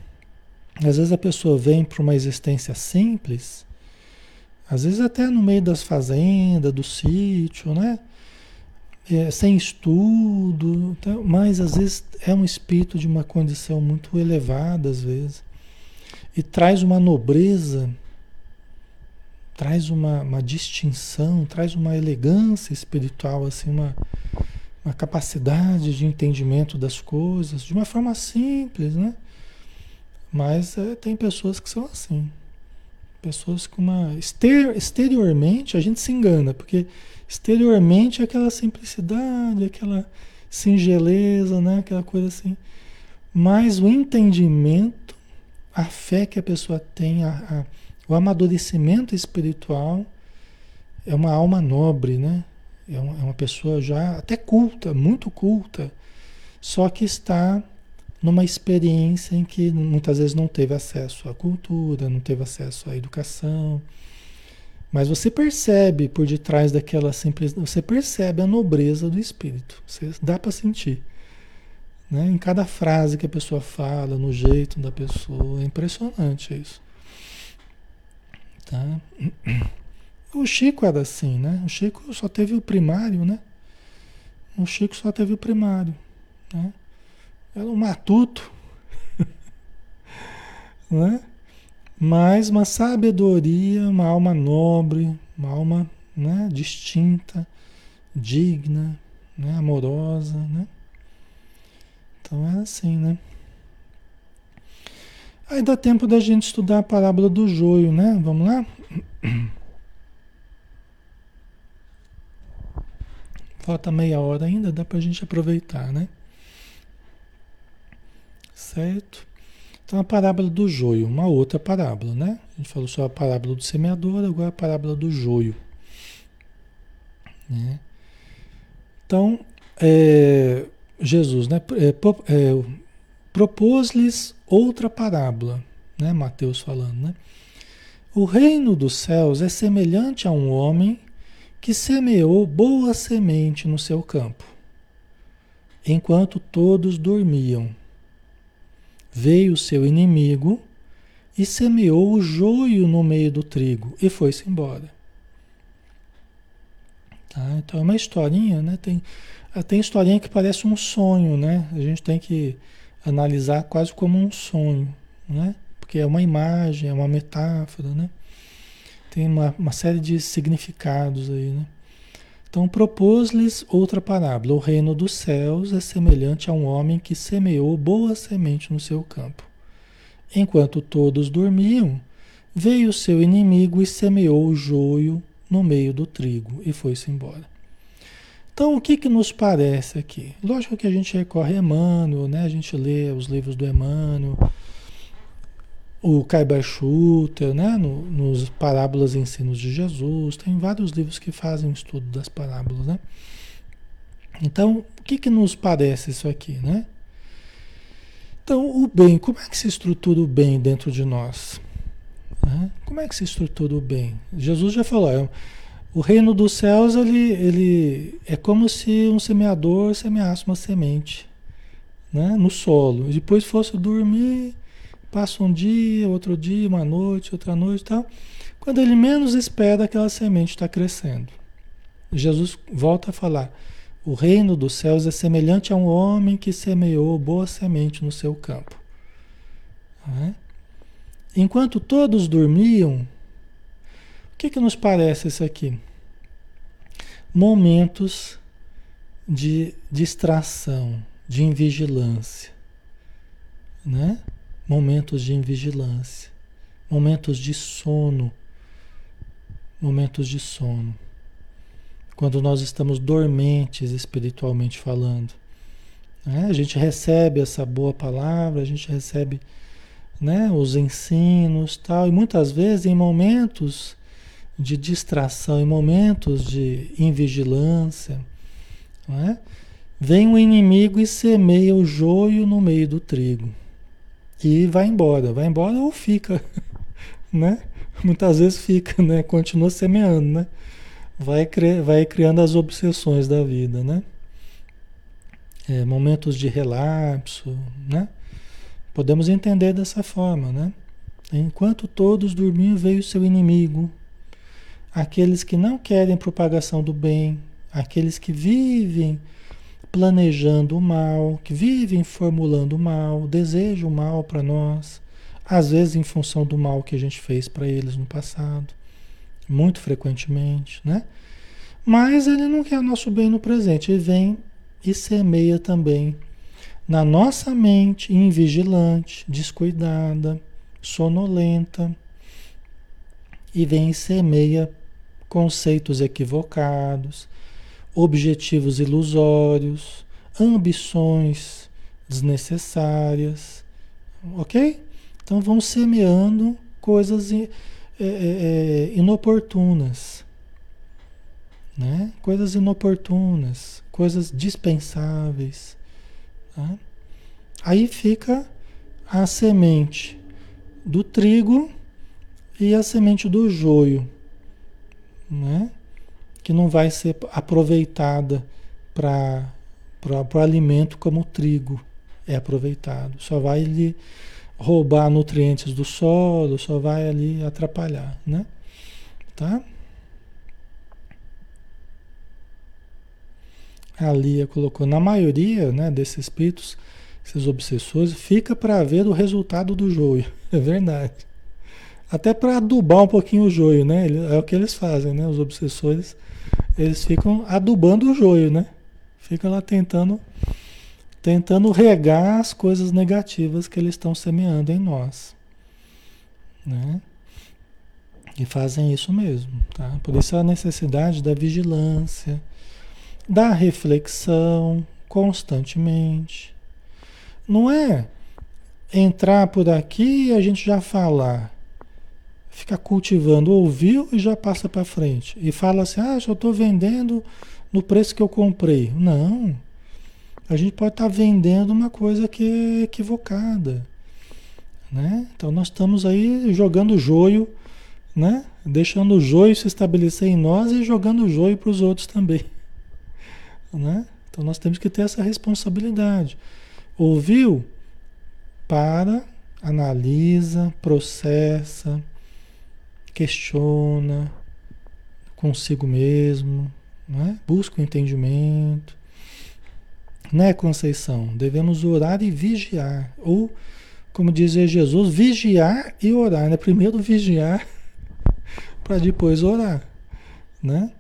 Às vezes a pessoa vem para uma existência simples, às vezes até no meio das fazendas, do sítio, né? É, sem estudo, tá? mas às vezes é um espírito de uma condição muito elevada, às vezes, e traz uma nobreza, traz uma, uma distinção, traz uma elegância espiritual, assim, uma, uma capacidade de entendimento das coisas de uma forma simples, né? Mas é, tem pessoas que são assim. Pessoas com uma. Exteriormente a gente se engana, porque exteriormente aquela simplicidade, aquela singeleza, né? Aquela coisa assim. Mas o entendimento, a fé que a pessoa tem, a, a, o amadurecimento espiritual é uma alma nobre, né? É é uma pessoa já até culta, muito culta, só que está numa experiência em que muitas vezes não teve acesso à cultura, não teve acesso à educação. Mas você percebe por detrás daquela simplicidade, você percebe a nobreza do espírito. Você, dá para sentir. Né? Em cada frase que a pessoa fala, no jeito da pessoa. É impressionante isso. Tá? O Chico era assim, né? O Chico só teve o primário, né? O Chico só teve o primário, né? Era um matuto, né? Mas uma sabedoria, uma alma nobre, uma alma né, distinta, digna, né, amorosa, né? Então é assim, né? Aí dá tempo da gente estudar a parábola do joio, né? Vamos lá? Falta meia hora ainda, dá para a gente aproveitar, né? Certo? Então a parábola do joio, uma outra parábola, né? A gente falou só a parábola do semeador, agora a parábola do joio. Né? Então, é, Jesus né, é, é, propôs-lhes outra parábola, né? Mateus falando, né? O reino dos céus é semelhante a um homem que semeou boa semente no seu campo, enquanto todos dormiam. Veio o seu inimigo e semeou o joio no meio do trigo e foi-se embora. Tá? Então é uma historinha, né? Tem, tem historinha que parece um sonho, né? A gente tem que analisar quase como um sonho, né? Porque é uma imagem, é uma metáfora, né? Tem uma, uma série de significados aí, né? Então propôs-lhes outra parábola. O reino dos céus é semelhante a um homem que semeou boa semente no seu campo. Enquanto todos dormiam, veio o seu inimigo e semeou o joio no meio do trigo e foi-se embora. Então, o que, que nos parece aqui? Lógico que a gente recorre a Emmanuel, né? a gente lê os livros do Emmanuel, o Kaiba Schutter, né? No, nos Parábolas e Ensinos de Jesus, tem vários livros que fazem o estudo das parábolas, né? Então, o que, que nos parece isso aqui, né? Então, o bem, como é que se estrutura o bem dentro de nós? Né? Como é que se estrutura o bem? Jesus já falou, é, o reino dos céus ele, ele é como se um semeador semeasse uma semente né, no solo, e depois fosse dormir, passa um dia, outro dia, uma noite, outra noite e tal. Quando ele menos espera, aquela semente está crescendo. Jesus volta a falar: o reino dos céus é semelhante a um homem que semeou boa semente no seu campo. É? Enquanto todos dormiam, o que, que nos parece isso aqui? Momentos de distração, de invigilância, né? Momentos de invigilância, momentos de sono, momentos de sono. Quando nós estamos dormentes espiritualmente falando, né? a gente recebe essa boa palavra, a gente recebe né, os ensinos tal, e muitas vezes em momentos de distração, em momentos de invigilância, né, vem o inimigo e semeia o joio no meio do trigo. E vai embora, vai embora ou fica, né? Muitas vezes fica, né? Continua semeando, né? Vai, cri vai criando as obsessões da vida, né? É, momentos de relapso, né? Podemos entender dessa forma, né? Enquanto todos dormiam, veio seu inimigo. Aqueles que não querem propagação do bem, aqueles que vivem planejando o mal, que vivem formulando o mal, desejam o mal para nós, às vezes em função do mal que a gente fez para eles no passado, muito frequentemente, né? Mas ele não quer nosso bem no presente, ele vem e semeia também na nossa mente invigilante, descuidada, sonolenta, e vem e semeia conceitos equivocados, objetivos ilusórios, ambições desnecessárias, ok? Então vão semeando coisas é, é, é, inoportunas, né? Coisas inoportunas, coisas dispensáveis, Tá? Aí fica a semente do trigo e a semente do joio, né? Que não vai ser aproveitada para o alimento como o trigo é aproveitado. Só vai lhe roubar nutrientes do solo, só vai ali atrapalhar, né? Tá? a Lia colocou, na maioria né, desses espíritos, esses obsessores, fica para ver o resultado do joio. É verdade. Até para adubar um pouquinho o joio, né? É o que eles fazem, né? Os obsessores, eles ficam adubando o joio, né? Ficam lá tentando, tentando regar as coisas negativas que eles estão semeando em nós, né? E fazem isso mesmo, tá? Por isso a necessidade da vigilância, da reflexão constantemente. Não é entrar por aqui e a gente já falar. Ficar cultivando, ouviu e já passa para frente. E fala assim: ah, só estou vendendo no preço que eu comprei. Não. A gente pode estar tá vendendo uma coisa que é equivocada. Né? Então nós estamos aí jogando joio, né? deixando o joio se estabelecer em nós e jogando o joio para os outros também. Né? Então nós temos que ter essa responsabilidade. Ouviu? Para, analisa, processa, questiona consigo mesmo, né? busca o entendimento. Né, Conceição? Devemos orar e vigiar. Ou, como dizia Jesus, vigiar e orar. Né? Primeiro vigiar para depois orar. Né?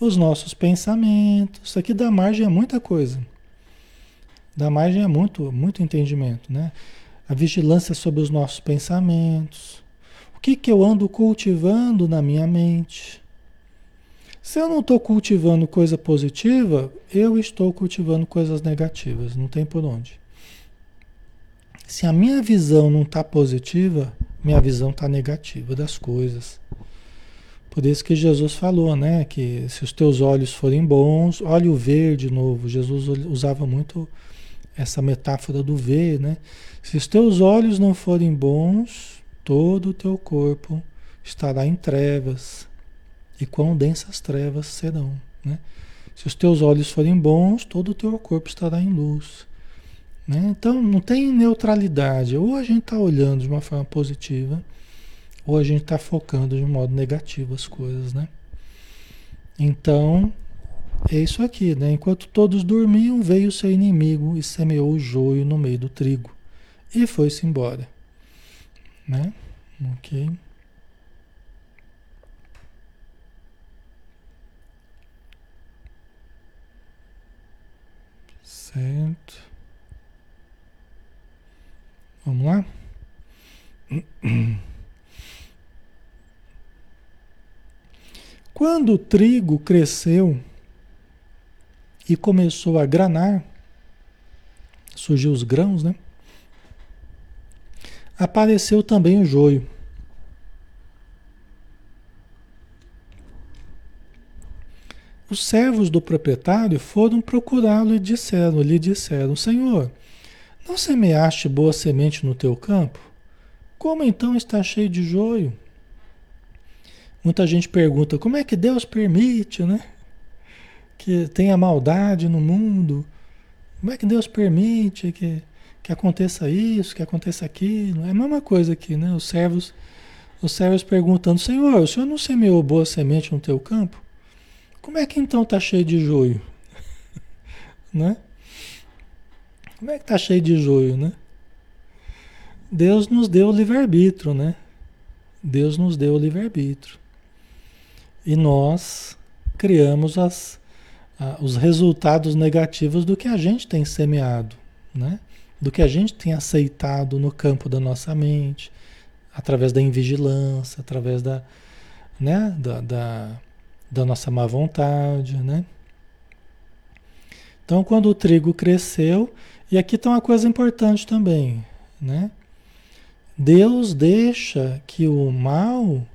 os nossos pensamentos. Isso aqui dá margem a muita coisa. Dá margem a muito, muito entendimento, né? A vigilância sobre os nossos pensamentos. O que, que eu ando cultivando na minha mente? Se eu não estou cultivando coisa positiva, eu estou cultivando coisas negativas, não tem por onde. Se a minha visão não está positiva, minha visão está negativa das coisas. Por isso que Jesus falou, né? Que se os teus olhos forem bons, olhe o ver de novo. Jesus usava muito essa metáfora do ver, né? Se os teus olhos não forem bons, todo o teu corpo estará em trevas. E quão densas trevas serão, né? Se os teus olhos forem bons, todo o teu corpo estará em luz. Né? Então não tem neutralidade. Ou a gente está olhando de uma forma positiva, ou a gente está focando de um modo negativo as coisas, né? Então, é isso aqui, né? Enquanto todos dormiam, veio seu inimigo e semeou o joio no meio do trigo. E foi-se embora. Né? Ok. Certo. Vamos lá? Quando o trigo cresceu e começou a granar, surgiu os grãos, né? Apareceu também o joio. Os servos do proprietário foram procurá-lo e disseram, lhe disseram: Senhor, não semeaste boa semente no teu campo? Como então está cheio de joio? Muita gente pergunta como é que Deus permite, né? Que tenha maldade no mundo. Como é que Deus permite que, que aconteça isso, que aconteça aquilo? É a mesma coisa aqui, né? Os servos, os servos perguntando, Senhor, o Senhor não semeou boa semente no teu campo? Como é que então está cheio de joio? né? Como é que está cheio de joio, né? Deus nos deu o livre-arbítrio, né? Deus nos deu o livre-arbítrio. E nós criamos as, os resultados negativos do que a gente tem semeado, né? Do que a gente tem aceitado no campo da nossa mente, através da invigilância, através da, né? da, da, da nossa má vontade. Né? Então, quando o trigo cresceu, e aqui está uma coisa importante também, né? Deus deixa que o mal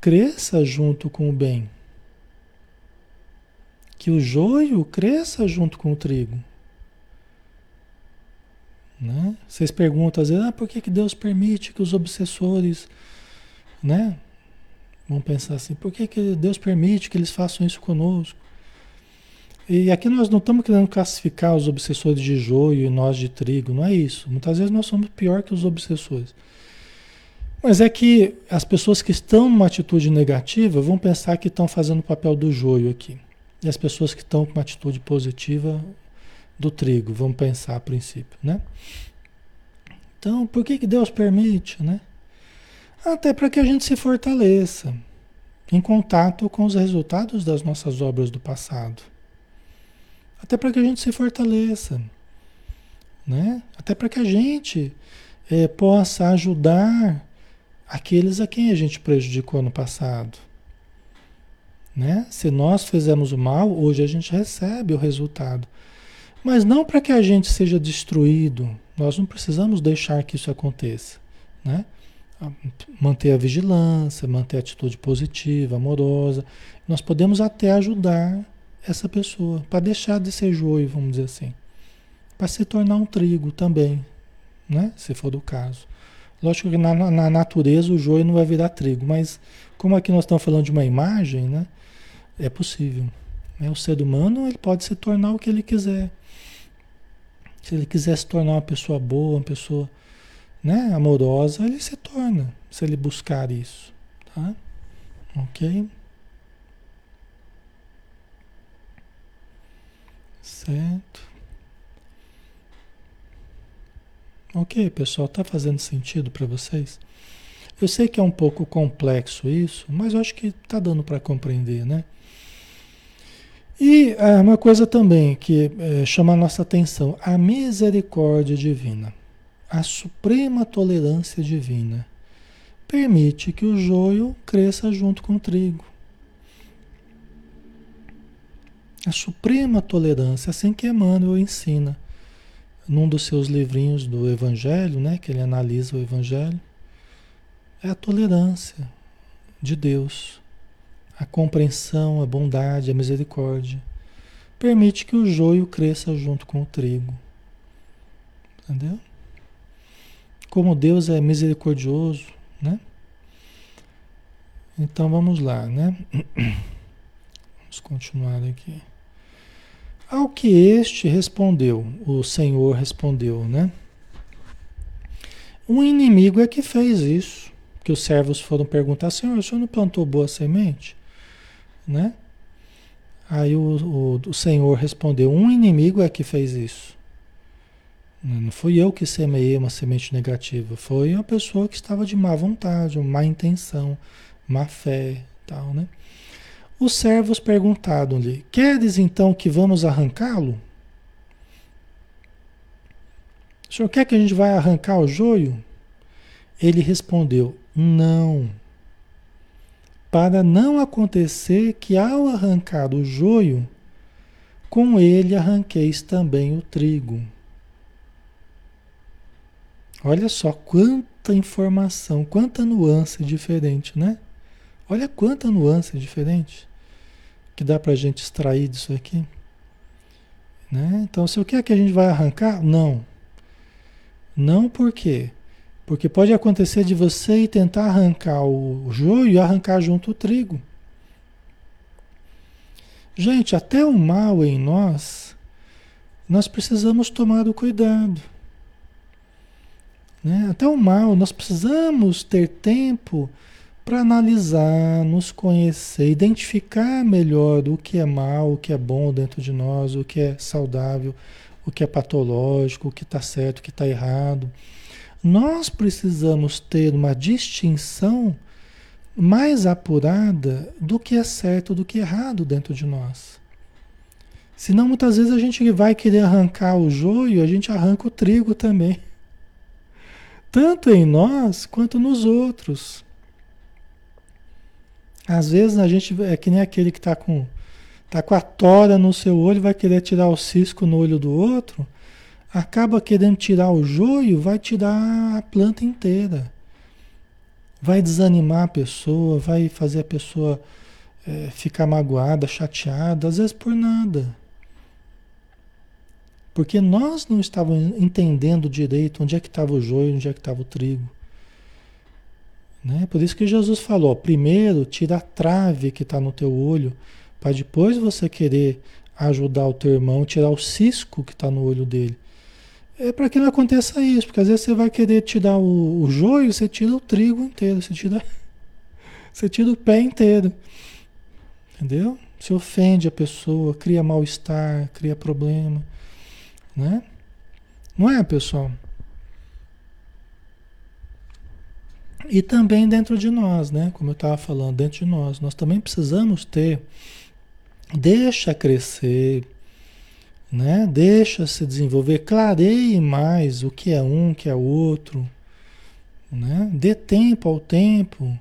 cresça junto com o bem. Que o joio cresça junto com o trigo. Né? Vocês perguntam às vezes, ah, por que, que Deus permite que os obsessores, né? Vão pensar assim, por que, que Deus permite que eles façam isso conosco? E aqui nós não estamos querendo classificar os obsessores de joio e nós de trigo, não é isso. Muitas vezes nós somos pior que os obsessores. Mas é que as pessoas que estão numa atitude negativa vão pensar que estão fazendo o papel do joio aqui. E as pessoas que estão com uma atitude positiva do trigo, vão pensar a princípio, né? Então, por que, que Deus permite, né? Até para que a gente se fortaleça em contato com os resultados das nossas obras do passado. Até para que a gente se fortaleça, né? Até para que a gente é, possa ajudar aqueles a quem a gente prejudicou no passado. Né? Se nós fizemos o mal, hoje a gente recebe o resultado. Mas não para que a gente seja destruído. Nós não precisamos deixar que isso aconteça. Né? Manter a vigilância, manter a atitude positiva, amorosa. Nós podemos até ajudar essa pessoa para deixar de ser joio, vamos dizer assim. Para se tornar um trigo também, né? se for do caso. Lógico que na, na, natureza o joio não vai virar trigo, mas como aqui nós estamos falando de uma imagem, né? É possível. Né? O ser humano ele pode se tornar o que ele quiser. Se ele quiser se tornar uma pessoa boa, uma pessoa né, amorosa, ele se torna, se ele buscar isso. Tá? Ok? Certo. Ok, pessoal, está fazendo sentido para vocês? Eu sei que é um pouco complexo isso, mas eu acho que está dando para compreender, né? E ah, uma coisa também que é, chama a nossa atenção: a misericórdia divina, a suprema tolerância divina, permite que o joio cresça junto com o trigo. A suprema tolerância, assim que Emmanuel ensina num dos seus livrinhos do Evangelho, né, que ele analisa o Evangelho, é a tolerância de Deus, a compreensão, a bondade, a misericórdia. Permite que o joio cresça junto com o trigo. Entendeu? Como Deus é misericordioso, né? Então vamos lá, né? Vamos continuar aqui. Ao que este respondeu, o Senhor respondeu, né? Um inimigo é que fez isso. Que os servos foram perguntar, Senhor, o senhor não plantou boa semente? Né? Aí o, o, o Senhor respondeu, um inimigo é que fez isso. Não fui eu que semeei uma semente negativa, foi a pessoa que estava de má vontade, má intenção, má fé, tal, né? Os servos perguntaram-lhe: Queres então que vamos arrancá-lo? O senhor quer que a gente vá arrancar o joio? Ele respondeu: Não. Para não acontecer que ao arrancar o joio, com ele arranqueis também o trigo. Olha só quanta informação, quanta nuance diferente, né? Olha quanta nuance diferente que dá para a gente extrair disso aqui. Né? Então, se o que é que a gente vai arrancar? Não. Não por quê? Porque pode acontecer de você tentar arrancar o joio e arrancar junto o trigo. Gente, até o mal em nós, nós precisamos tomar o cuidado. Né? Até o mal, nós precisamos ter tempo para analisar, nos conhecer, identificar melhor o que é mal, o que é bom dentro de nós, o que é saudável, o que é patológico, o que está certo, o que está errado. Nós precisamos ter uma distinção mais apurada do que é certo, do que é errado dentro de nós. Senão muitas vezes a gente vai querer arrancar o joio, a gente arranca o trigo também. Tanto em nós quanto nos outros. Às vezes a gente é que nem aquele que está com, tá com a tora no seu olho, vai querer tirar o cisco no olho do outro, acaba querendo tirar o joio, vai tirar a planta inteira. Vai desanimar a pessoa, vai fazer a pessoa é, ficar magoada, chateada, às vezes por nada. Porque nós não estávamos entendendo direito onde é que estava o joio, onde é que estava o trigo. Né? Por isso que Jesus falou: primeiro tira a trave que está no teu olho, para depois você querer ajudar o teu irmão, tirar o cisco que está no olho dele. É para que não aconteça isso, porque às vezes você vai querer tirar o, o joio, você tira o trigo inteiro, você tira, você tira o pé inteiro. Entendeu? Se ofende a pessoa, cria mal-estar, cria problema. Né? Não é, pessoal? E também dentro de nós, né? Como eu estava falando, dentro de nós, nós também precisamos ter, deixa crescer, né? Deixa se desenvolver, clareie mais o que é um, o que é outro, né? Dê tempo ao tempo,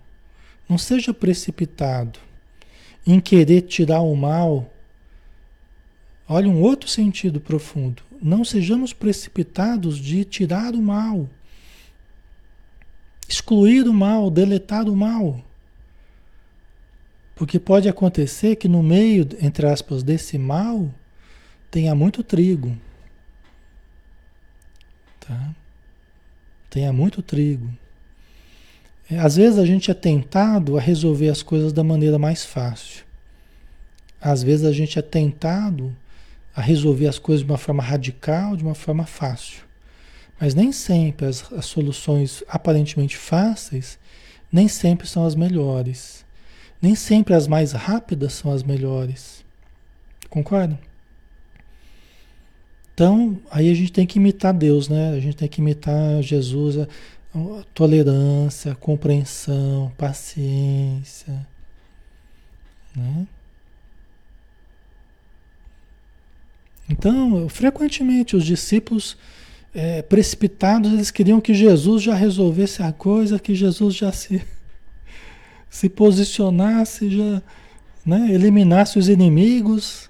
não seja precipitado em querer tirar o mal. Olha um outro sentido profundo. Não sejamos precipitados de tirar o mal excluir o mal, deletar o mal. Porque pode acontecer que no meio, entre aspas, desse mal, tenha muito trigo. Tá? Tenha muito trigo. É, às vezes a gente é tentado a resolver as coisas da maneira mais fácil. Às vezes a gente é tentado a resolver as coisas de uma forma radical, de uma forma fácil. Mas nem sempre as, as soluções aparentemente fáceis, nem sempre são as melhores. Nem sempre as mais rápidas são as melhores. Concorda? Então, aí a gente tem que imitar Deus, né? A gente tem que imitar Jesus, a, tolerância, a compreensão, paciência, né? Então, frequentemente os discípulos é, precipitados, eles queriam que Jesus já resolvesse a coisa, que Jesus já se, se posicionasse, já né, eliminasse os inimigos.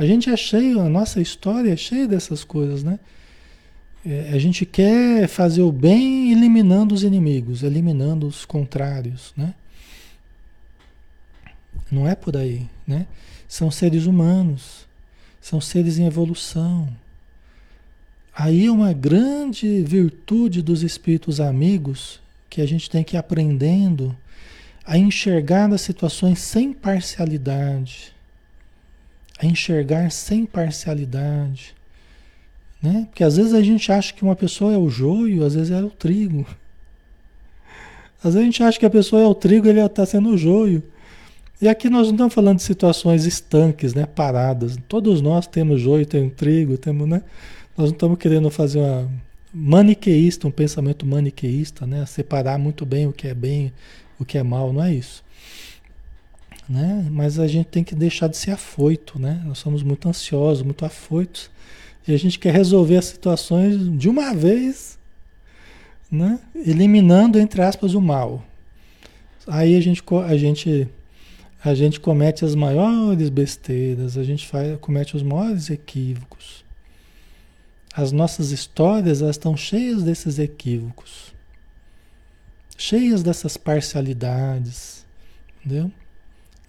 A gente é cheio, a nossa história é cheia dessas coisas, né? É, a gente quer fazer o bem eliminando os inimigos, eliminando os contrários, né? Não é por aí, né? São seres humanos, são seres em evolução. Aí uma grande virtude dos espíritos amigos que a gente tem que ir aprendendo a enxergar as situações sem parcialidade, a enxergar sem parcialidade, né? Porque às vezes a gente acha que uma pessoa é o joio, às vezes é o trigo. Às vezes a gente acha que a pessoa é o trigo, ele está sendo o joio. E aqui nós não estamos falando de situações estanques, né, paradas. Todos nós temos joio, temos trigo, temos, né? Nós não estamos querendo fazer uma maniqueísta, um pensamento maniqueísta, né? Separar muito bem o que é bem, o que é mal, não é isso. Né? Mas a gente tem que deixar de ser afoito, né? Nós somos muito ansiosos, muito afoitos. E a gente quer resolver as situações de uma vez, né? Eliminando, entre aspas, o mal. Aí a gente, a gente a gente comete as maiores besteiras, a gente faz, comete os maiores equívocos. As nossas histórias elas estão cheias desses equívocos, cheias dessas parcialidades, entendeu?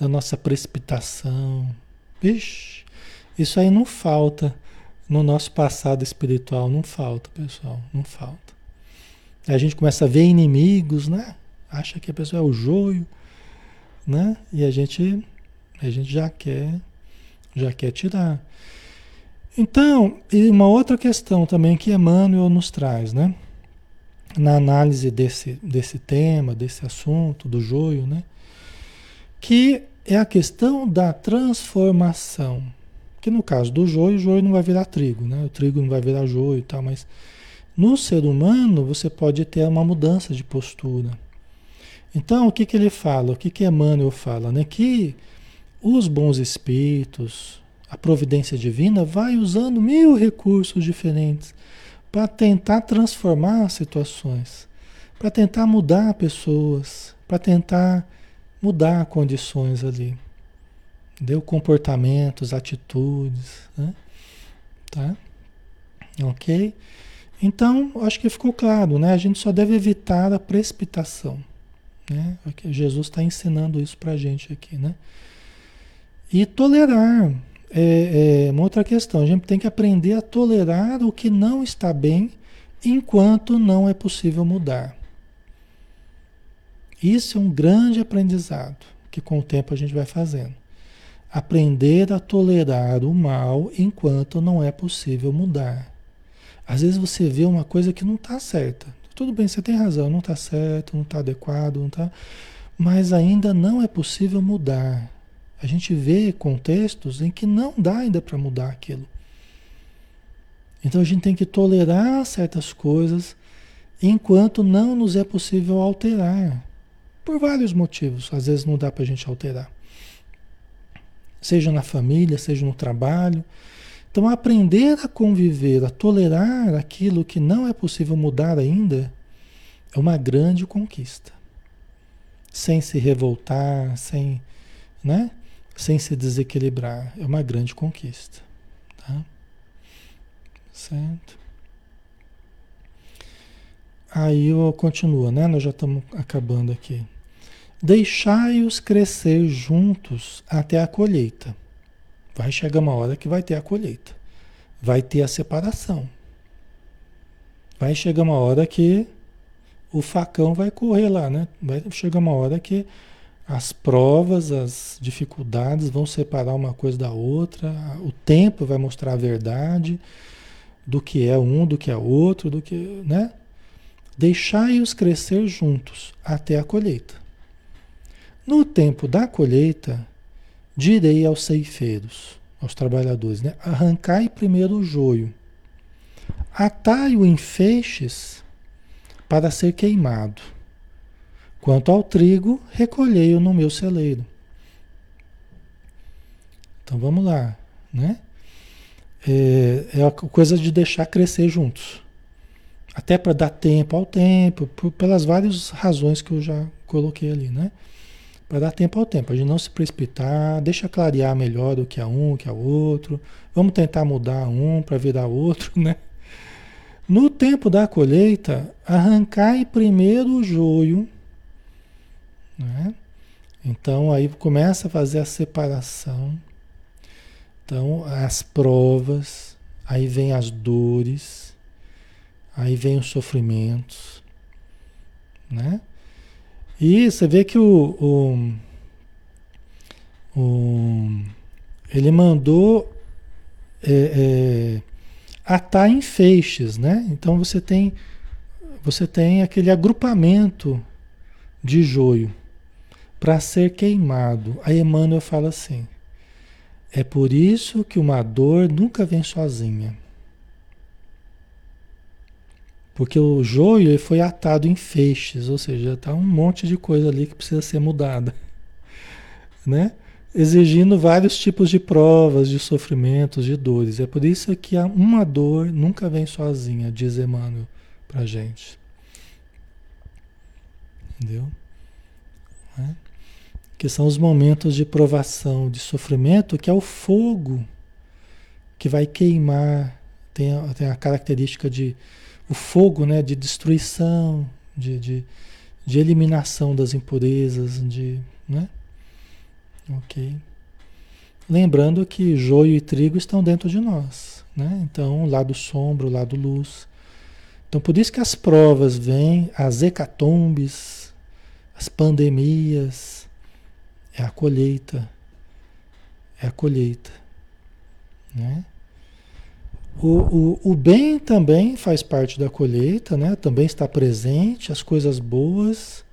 Da nossa precipitação. Vixe, isso aí não falta no nosso passado espiritual, não falta, pessoal, não falta. A gente começa a ver inimigos, né? Acha que a pessoa é o joio né? E a gente, a gente já quer, já quer tirar. Então, e uma outra questão também que Emmanuel nos traz, né? Na análise desse, desse tema, desse assunto, do joio, né? Que é a questão da transformação. Que no caso do joio, o joio não vai virar trigo, né? O trigo não vai virar joio e tal, mas no ser humano você pode ter uma mudança de postura. Então, o que, que ele fala? O que, que Emmanuel fala? Né? Que os bons espíritos, a providência divina, vai usando mil recursos diferentes para tentar transformar situações, para tentar mudar pessoas, para tentar mudar condições ali. Deu comportamentos, atitudes, né? Tá? Ok? Então, acho que ficou claro, né? A gente só deve evitar a precipitação. Né? Jesus está ensinando isso para a gente aqui, né? E tolerar é, é, uma outra questão. A gente tem que aprender a tolerar o que não está bem enquanto não é possível mudar. Isso é um grande aprendizado que com o tempo a gente vai fazendo. Aprender a tolerar o mal enquanto não é possível mudar. Às vezes você vê uma coisa que não está certa. Tudo bem, você tem razão, não está certo, não está adequado, não está. Mas ainda não é possível mudar. A gente vê contextos em que não dá ainda para mudar aquilo. Então a gente tem que tolerar certas coisas enquanto não nos é possível alterar. Por vários motivos, às vezes não dá para a gente alterar. Seja na família, seja no trabalho, então, aprender a conviver, a tolerar aquilo que não é possível mudar ainda, é uma grande conquista. Sem se revoltar, sem, né? sem se desequilibrar. É uma grande conquista. Tá? Certo? Aí eu continuo, né? Nós já estamos acabando aqui. Deixai-os crescer juntos até a colheita. Vai chegar uma hora que vai ter a colheita. Vai ter a separação. Vai chegar uma hora que o facão vai correr lá, né? Vai chegar uma hora que as provas, as dificuldades vão separar uma coisa da outra, o tempo vai mostrar a verdade do que é um, do que é outro, do que, né? Deixai-os crescer juntos até a colheita. No tempo da colheita, direi aos ceifeiros, aos trabalhadores, né? arrancai primeiro o joio, atai-o em feixes para ser queimado. Quanto ao trigo, recolhei-o no meu celeiro. Então vamos lá, né? É, é a coisa de deixar crescer juntos. Até para dar tempo ao tempo, por, pelas várias razões que eu já coloquei ali, né? Para dar tempo ao tempo, a gente não se precipitar, deixa clarear melhor do que a um, que a outro. Vamos tentar mudar um para virar outro, né? No tempo da colheita, arrancai primeiro o joio, né? Então aí começa a fazer a separação. Então as provas, aí vem as dores, aí vem os sofrimentos, né? E você vê que o, o, o ele mandou é, é, atar em feixes, né? Então você tem você tem aquele agrupamento de joio para ser queimado. Aí Emmanuel fala assim: é por isso que uma dor nunca vem sozinha. Porque o joio foi atado em feixes, ou seja, está um monte de coisa ali que precisa ser mudada. Né? Exigindo vários tipos de provas, de sofrimentos, de dores. É por isso que uma dor nunca vem sozinha, diz Emmanuel para gente. Entendeu? Né? Que são os momentos de provação, de sofrimento, que é o fogo que vai queimar, tem a, tem a característica de o fogo né, de destruição, de, de, de eliminação das impurezas, de. Né? Ok. Lembrando que joio e trigo estão dentro de nós. Né? Então, lado sombra, lado luz. Então, por isso que as provas vêm, as hecatombes, as pandemias, é a colheita. É a colheita. Né? O, o, o bem também faz parte da colheita, né? também está presente, as coisas boas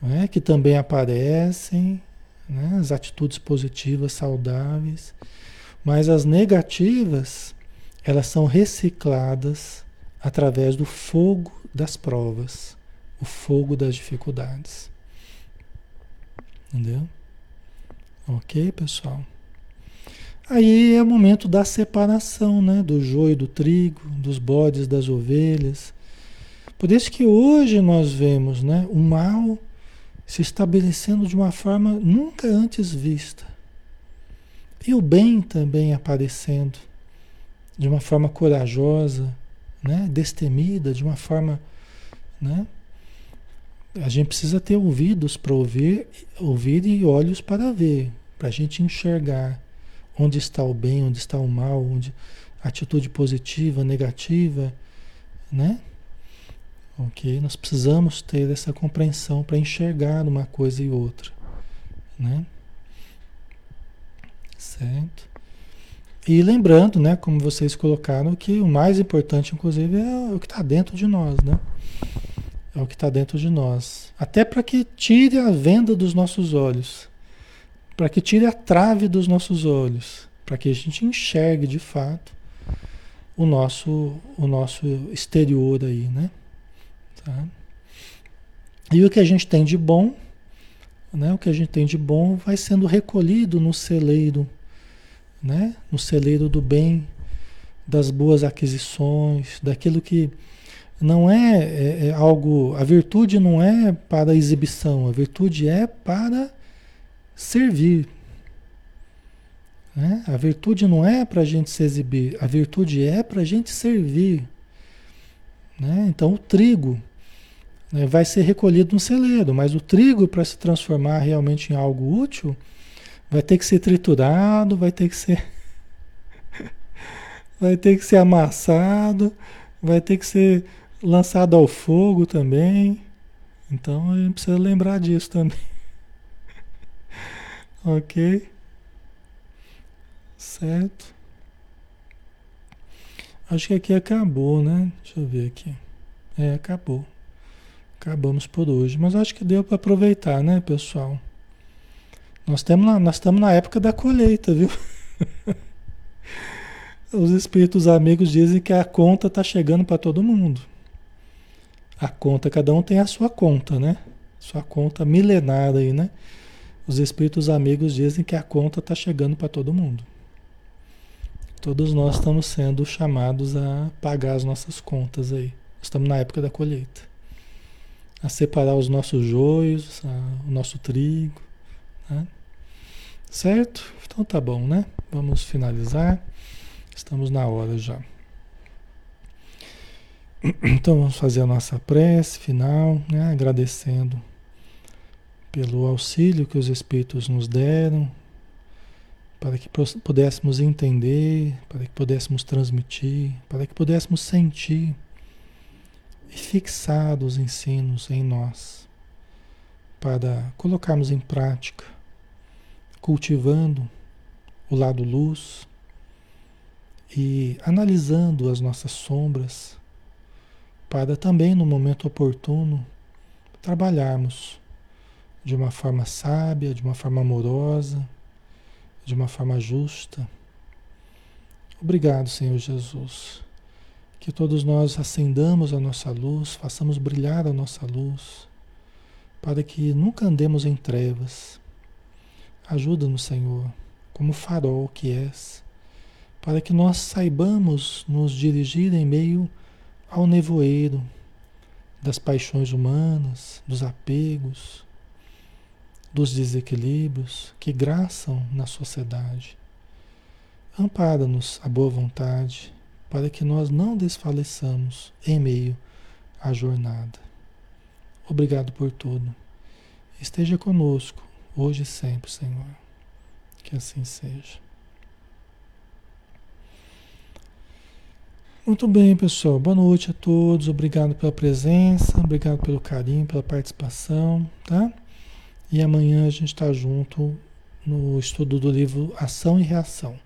né? que também aparecem, né? as atitudes positivas, saudáveis, mas as negativas, elas são recicladas através do fogo das provas, o fogo das dificuldades. Entendeu? Ok, pessoal? Aí é o momento da separação, né? Do joio do trigo, dos bodes das ovelhas. Por isso que hoje nós vemos, né? O mal se estabelecendo de uma forma nunca antes vista. E o bem também aparecendo de uma forma corajosa, né? Destemida, de uma forma, né? A gente precisa ter ouvidos para ouvir, ouvir e olhos para ver, para a gente enxergar Onde está o bem, onde está o mal, onde atitude positiva, negativa, né? Ok? Nós precisamos ter essa compreensão para enxergar uma coisa e outra, né? Certo? E lembrando, né, como vocês colocaram, que o mais importante, inclusive, é o que está dentro de nós, né? É o que está dentro de nós. Até para que tire a venda dos nossos olhos para que tire a trave dos nossos olhos, para que a gente enxergue de fato o nosso, o nosso exterior aí, né? Tá? E o que a gente tem de bom, né? O que a gente tem de bom vai sendo recolhido no celeiro, né? No celeiro do bem, das boas aquisições, daquilo que não é, é, é algo. A virtude não é para exibição, a virtude é para servir. Né? A virtude não é para a gente se exibir, a virtude é para a gente servir. Né? Então o trigo né, vai ser recolhido no celeiro, mas o trigo, para se transformar realmente em algo útil, vai ter que ser triturado, vai ter que ser. vai ter que ser amassado, vai ter que ser lançado ao fogo também. Então a gente precisa lembrar disso também. Ok? Certo? Acho que aqui acabou, né? Deixa eu ver aqui. É, acabou. Acabamos por hoje. Mas acho que deu para aproveitar, né, pessoal? Nós estamos na, nós estamos na época da colheita, viu? Os espíritos amigos dizem que a conta está chegando para todo mundo. A conta, cada um tem a sua conta, né? Sua conta milenar aí, né? Os espíritos amigos dizem que a conta está chegando para todo mundo. Todos nós estamos sendo chamados a pagar as nossas contas aí. Estamos na época da colheita. A separar os nossos joios, a, o nosso trigo. Né? Certo? Então tá bom, né? Vamos finalizar. Estamos na hora já. Então vamos fazer a nossa prece final, né? agradecendo pelo auxílio que os Espíritos nos deram, para que pudéssemos entender, para que pudéssemos transmitir, para que pudéssemos sentir e fixar os ensinos em nós para colocarmos em prática, cultivando o lado luz e analisando as nossas sombras, para também no momento oportuno trabalharmos de uma forma sábia, de uma forma amorosa, de uma forma justa. Obrigado, Senhor Jesus. Que todos nós acendamos a nossa luz, façamos brilhar a nossa luz, para que nunca andemos em trevas. Ajuda-nos, Senhor, como farol que és, para que nós saibamos nos dirigir em meio ao nevoeiro das paixões humanas, dos apegos, dos desequilíbrios que graçam na sociedade. Ampara-nos a boa vontade para que nós não desfaleçamos em meio à jornada. Obrigado por tudo. Esteja conosco hoje e sempre, Senhor. Que assim seja. Muito bem, pessoal. Boa noite a todos. Obrigado pela presença, obrigado pelo carinho, pela participação, tá? E amanhã a gente está junto no estudo do livro Ação e Reação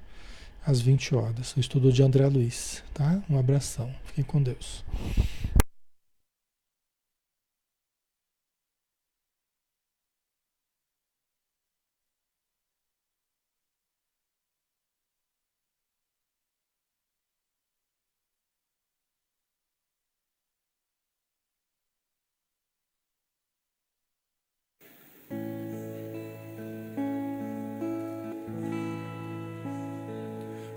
às 20 horas. O estudo de André Luiz, tá? Um abração. Fiquem com Deus.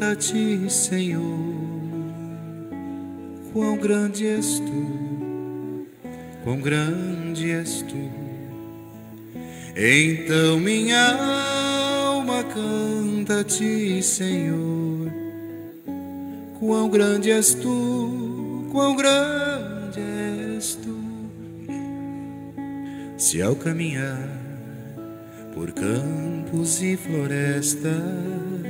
canta a ti, Senhor. Quão grande és tu, quão grande és tu. Então minha alma canta a ti, Senhor. Quão grande és tu, quão grande és tu. Se ao caminhar por campos e florestas,